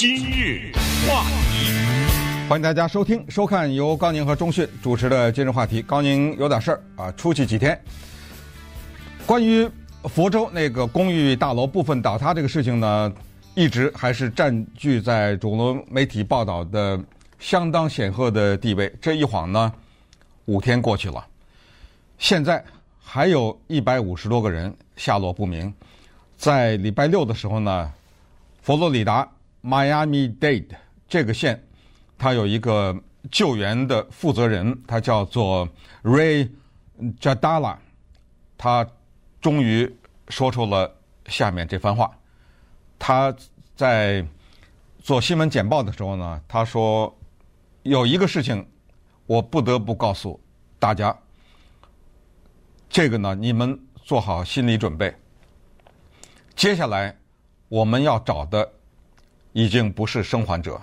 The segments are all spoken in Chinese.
今日话题，欢迎大家收听、收看由高宁和钟迅主持的《今日话题》。高宁有点事儿啊，出去几天。关于佛州那个公寓大楼部分倒塌这个事情呢，一直还是占据在主流媒体报道的相当显赫的地位。这一晃呢，五天过去了，现在还有一百五十多个人下落不明。在礼拜六的时候呢，佛罗里达 Miami-Dade 这个县，它有一个救援的负责人，他叫做 Ray Jadala，他终于说出了下面这番话。他在做新闻简报的时候呢，他说有一个事情我不得不告诉大家，这个呢，你们做好心理准备。接下来我们要找的已经不是生还者，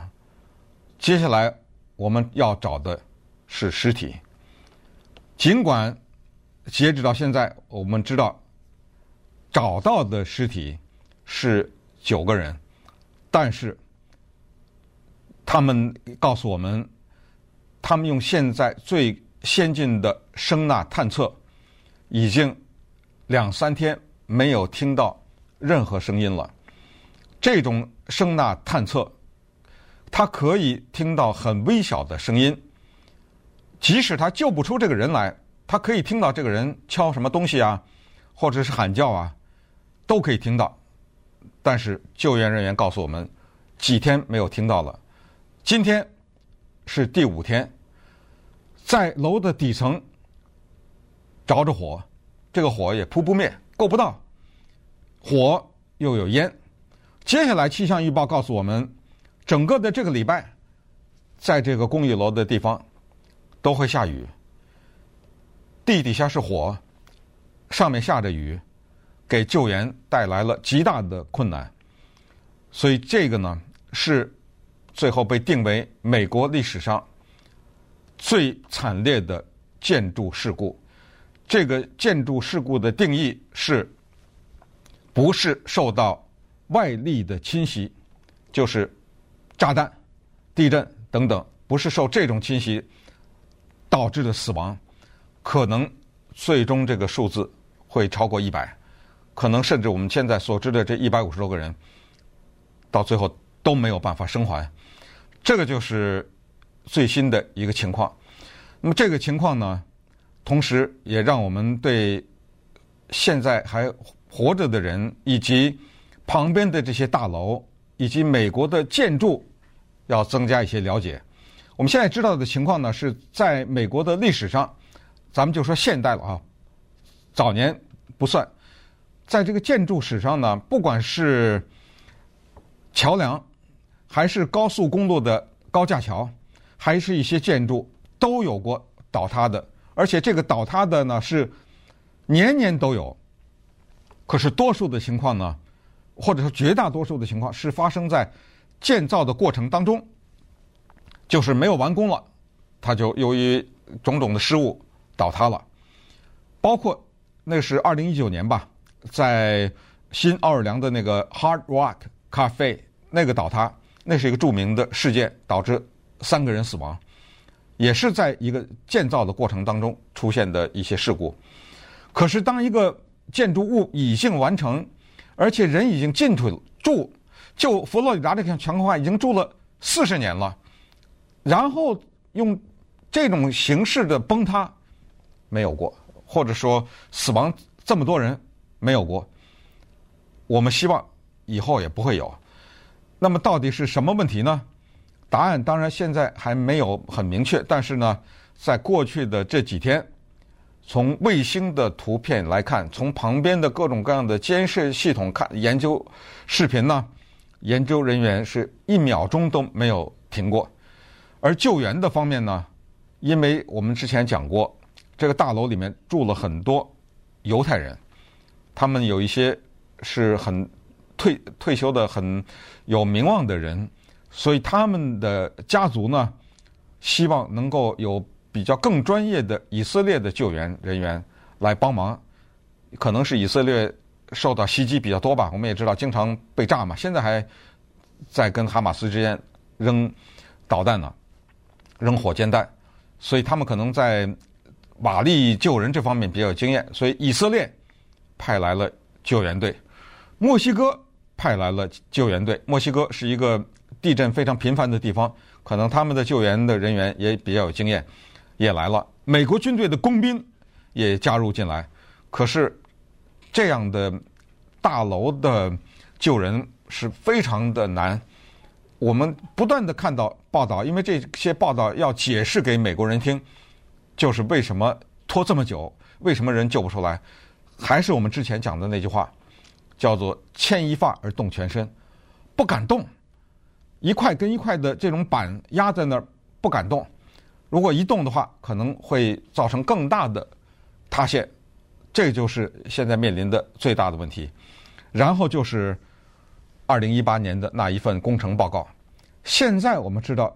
接下来我们要找的是尸体。尽管截止到现在，我们知道找到的尸体是九个人，但是他们告诉我们，他们用现在最先进的声呐探测，已经两三天没有听到。任何声音了，这种声呐探测，它可以听到很微小的声音，即使他救不出这个人来，他可以听到这个人敲什么东西啊，或者是喊叫啊，都可以听到。但是救援人员告诉我们，几天没有听到了，今天是第五天，在楼的底层着着火，这个火也扑不灭，够不到。火又有烟，接下来气象预报告诉我们，整个的这个礼拜，在这个公寓楼的地方都会下雨。地底下是火，上面下着雨，给救援带来了极大的困难。所以这个呢，是最后被定为美国历史上最惨烈的建筑事故。这个建筑事故的定义是。不是受到外力的侵袭，就是炸弹、地震等等，不是受这种侵袭导致的死亡，可能最终这个数字会超过一百，可能甚至我们现在所知的这一百五十多个人，到最后都没有办法生还。这个就是最新的一个情况。那么这个情况呢，同时也让我们对现在还。活着的人，以及旁边的这些大楼，以及美国的建筑，要增加一些了解。我们现在知道的情况呢，是在美国的历史上，咱们就说现代了啊，早年不算。在这个建筑史上呢，不管是桥梁，还是高速公路的高架桥，还是一些建筑，都有过倒塌的，而且这个倒塌的呢，是年年都有。可是多数的情况呢，或者说绝大多数的情况是发生在建造的过程当中，就是没有完工了，它就由于种种的失误倒塌了。包括那是二零一九年吧，在新奥尔良的那个 Hard Rock Cafe 那个倒塌，那是一个著名的事件，导致三个人死亡，也是在一个建造的过程当中出现的一些事故。可是当一个建筑物已经完成，而且人已经进去住，就佛罗里达这个情况已经住了四十年了，然后用这种形式的崩塌没有过，或者说死亡这么多人没有过，我们希望以后也不会有。那么到底是什么问题呢？答案当然现在还没有很明确，但是呢，在过去的这几天。从卫星的图片来看，从旁边的各种各样的监视系统看，研究视频呢，研究人员是一秒钟都没有停过。而救援的方面呢，因为我们之前讲过，这个大楼里面住了很多犹太人，他们有一些是很退退休的很有名望的人，所以他们的家族呢，希望能够有。比较更专业的以色列的救援人员来帮忙，可能是以色列受到袭击比较多吧。我们也知道经常被炸嘛，现在还在跟哈马斯之间扔导弹呢，扔火箭弹，所以他们可能在瓦礫救人这方面比较有经验。所以以色列派来了救援队，墨西哥派来了救援队。墨西哥是一个地震非常频繁的地方，可能他们的救援的人员也比较有经验，也来了。美国军队的工兵也加入进来，可是这样的大楼的救人是非常的难。我们不断的看到报道，因为这些报道要解释给美国人听，就是为什么拖这么久，为什么人救不出来，还是我们之前讲的那句话，叫做牵一发而动全身，不敢动，一块跟一块的这种板压在那儿不敢动，如果一动的话，可能会造成更大的塌陷，这就是现在面临的最大的问题。然后就是。二零一八年的那一份工程报告，现在我们知道，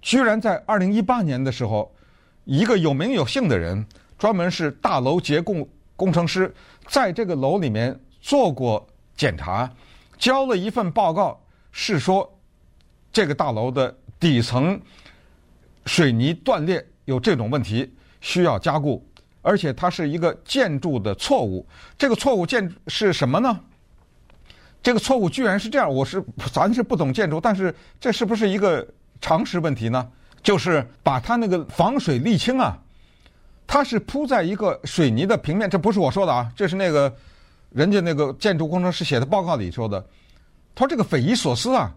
居然在二零一八年的时候，一个有名有姓的人，专门是大楼结构工程师，在这个楼里面做过检查，交了一份报告，是说这个大楼的底层水泥断裂有这种问题，需要加固，而且它是一个建筑的错误。这个错误建是什么呢？这个错误居然是这样，我是咱是不懂建筑，但是这是不是一个常识问题呢？就是把它那个防水沥青啊，它是铺在一个水泥的平面，这不是我说的啊，这是那个人家那个建筑工程师写的报告里说的。他说这个匪夷所思啊，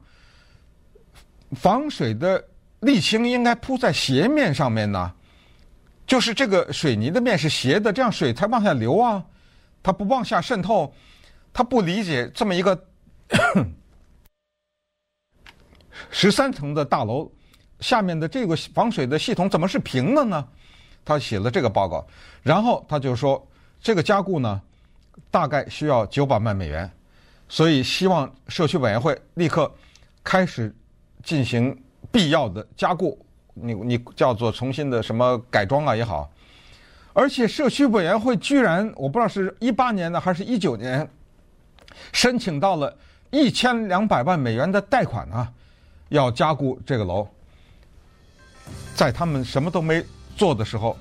防水的沥青应该铺在斜面上面呢，就是这个水泥的面是斜的，这样水才往下流啊，它不往下渗透。他不理解这么一个 十三层的大楼下面的这个防水的系统怎么是平的呢？他写了这个报告，然后他就说这个加固呢大概需要九百万美元，所以希望社区委员会立刻开始进行必要的加固，你你叫做重新的什么改装啊也好，而且社区委员会居然我不知道是一八年呢还是一九年。申请到了一千两百万美元的贷款啊，要加固这个楼，在他们什么都没做的时候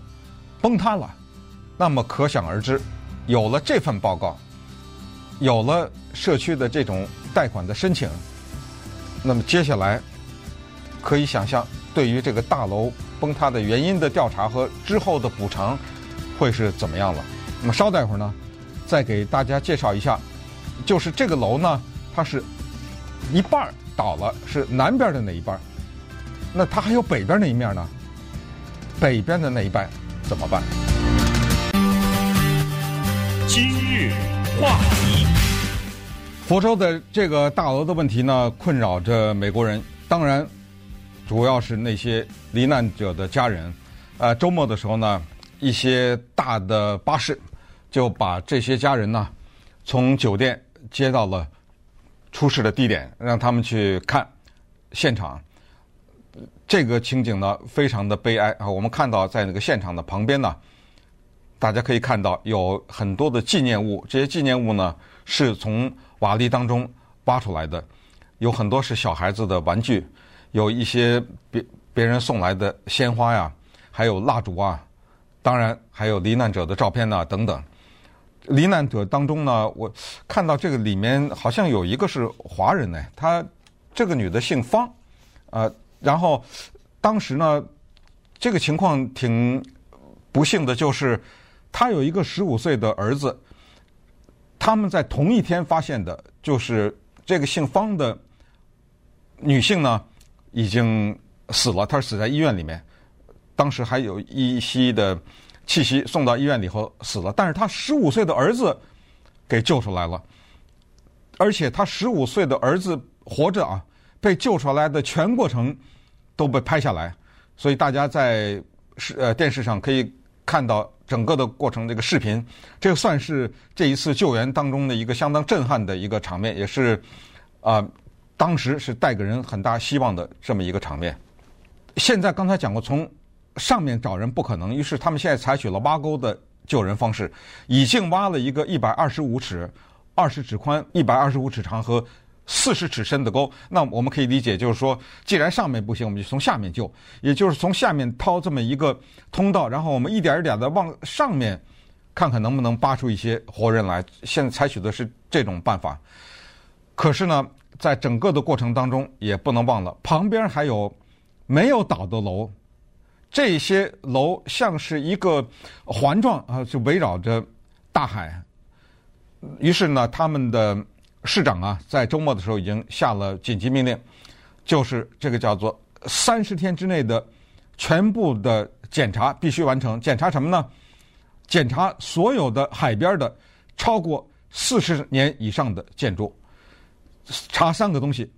崩塌了，那么可想而知，有了这份报告，有了社区的这种贷款的申请，那么接下来可以想象，对于这个大楼崩塌的原因的调查和之后的补偿会是怎么样了。那么稍待会儿呢，再给大家介绍一下。就是这个楼呢，它是一半倒了，是南边的那一半。那它还有北边那一面呢？北边的那一半怎么办？今日话题，佛州的这个大楼的问题呢，困扰着美国人。当然，主要是那些罹难者的家人。呃，周末的时候呢，一些大的巴士就把这些家人呢从酒店。接到了出事的地点，让他们去看现场。这个情景呢，非常的悲哀啊！我们看到在那个现场的旁边呢，大家可以看到有很多的纪念物。这些纪念物呢，是从瓦砾当中挖出来的，有很多是小孩子的玩具，有一些别别人送来的鲜花呀，还有蜡烛啊，当然还有罹难者的照片呐，等等。罹难者当中呢，我看到这个里面好像有一个是华人呢，她这个女的姓方，呃，然后当时呢，这个情况挺不幸的，就是她有一个十五岁的儿子，他们在同一天发现的，就是这个姓方的女性呢已经死了，他是死在医院里面，当时还有一些的。气息送到医院里后死了，但是他十五岁的儿子给救出来了，而且他十五岁的儿子活着啊，被救出来的全过程都被拍下来，所以大家在视呃电视上可以看到整个的过程这个视频，这算是这一次救援当中的一个相当震撼的一个场面，也是啊、当时是带给人很大希望的这么一个场面。现在刚才讲过从。上面找人不可能，于是他们现在采取了挖沟的救人方式，已经挖了一个一百二十五尺、二十尺宽、一百二十五尺长和四十尺深的沟，那我们可以理解，就是说，既然上面不行，我们就从下面救，也就是从下面掏这么一个通道，然后我们一点一点的往上面看看能不能扒出一些活人来。现在采取的是这种办法，可是呢，在整个的过程当中，也不能忘了旁边还有没有倒的楼，这些楼像是一个环状啊，就围绕着大海。于是呢，他们的。市长啊，在周末的时候已经下了紧急命令，就是这个叫做三十天之内的全部的检查必须完成。检查什么呢？检查所有的海边的超过四十年以上的建筑。查三个东西：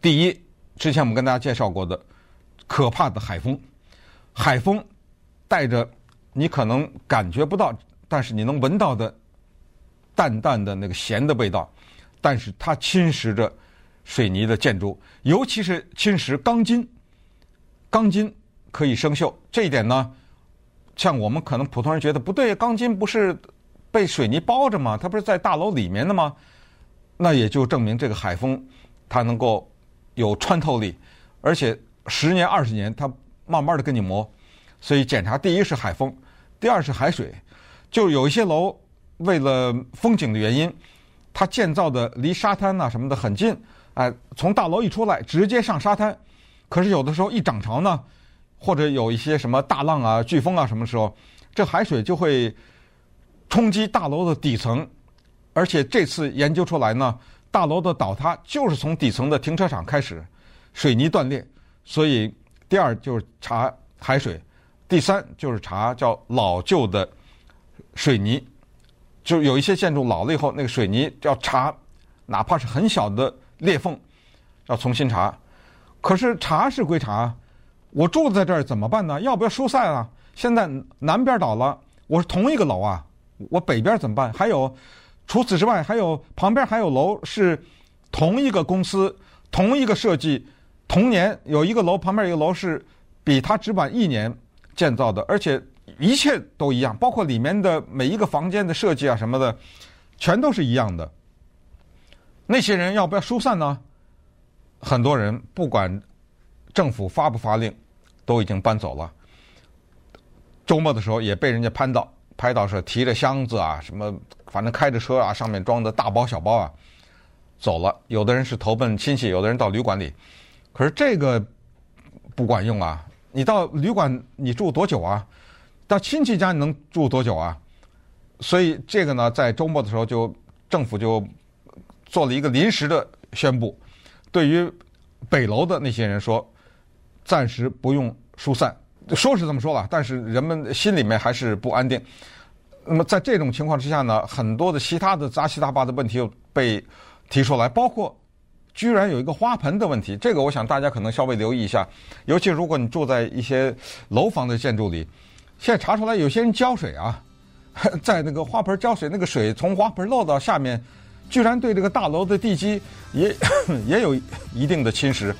第一，之前我们跟大家介绍过的可怕的海风，海风带着你可能感觉不到，但是你能闻到的淡淡的那个咸的味道。但是它侵蚀着水泥的建筑，尤其是侵蚀钢筋。钢筋可以生锈，这一点呢，像我们可能普通人觉得不对，钢筋不是被水泥包着吗？它不是在大楼里面的吗？那也就证明这个海风它能够有穿透力，而且十年、二十年它慢慢的跟你磨。所以检查第一是海风，第二是海水。就有一些楼为了风景的原因。它建造的离沙滩呐什么的很近，哎，从大楼一出来直接上沙滩。可是有的时候一涨潮呢，或者有一些什么大浪啊、飓风啊什么时候，这海水就会冲击大楼的底层。而且这次研究出来呢，大楼的倒塌就是从底层的停车场开始，水泥断裂。所以第二就是查海水，第三就是查叫老旧的水泥。就有一些建筑老了以后，那个水泥要查，哪怕是很小的裂缝，要重新查。可是查是归查，我住在这儿怎么办呢？要不要疏散啊？现在南边倒了，我是同一个楼啊，我北边怎么办？还有，除此之外，还有旁边还有楼是同一个公司、同一个设计、同年有一个楼旁边一个楼是比它只晚一年建造的，而且。一切都一样，包括里面的每一个房间的设计啊什么的，全都是一样的。那些人要不要疏散呢？很多人不管政府发不发令，都已经搬走了。周末的时候也被人家拍到，拍到是提着箱子啊，什么反正开着车啊，上面装的大包小包啊，走了。有的人是投奔亲戚，有的人到旅馆里。可是这个不管用啊！你到旅馆你住多久啊？到亲戚家你能住多久啊？所以这个呢，在周末的时候就政府就做了一个临时的宣布，对于北楼的那些人说，暂时不用疏散。说是这么说了，但是人们心里面还是不安定。那么在这种情况之下呢，很多的其他的杂七杂八的问题又被提出来，包括居然有一个花盆的问题。这个我想大家可能稍微留意一下，尤其如果你住在一些楼房的建筑里。现在查出来，有些人浇水啊，在那个花盆浇水，那个水从花盆漏到下面，居然对这个大楼的地基也也有一定的侵蚀，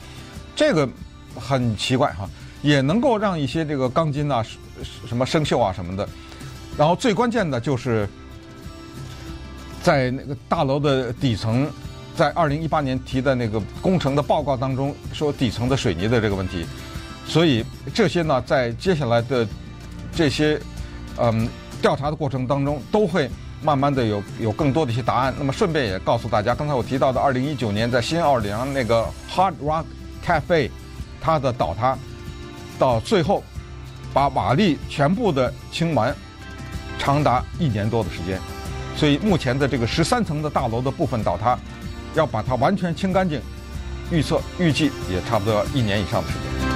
这个很奇怪哈，也能够让一些这个钢筋啊、什么生锈啊什么的。然后最关键的就是，在那个大楼的底层，在二零一八年提的那个工程的报告当中说底层的水泥的这个问题，所以这些呢，在接下来的。这些，嗯，调查的过程当中，都会慢慢的有有更多的一些答案。那么顺便也告诉大家，刚才我提到的二零一九年在新奥尔良那个 Hard Rock Cafe，它的倒塌，到最后把瓦砾全部的清完，长达一年多的时间。所以目前的这个十三层的大楼的部分倒塌，要把它完全清干净，预测预计也差不多要一年以上的时间。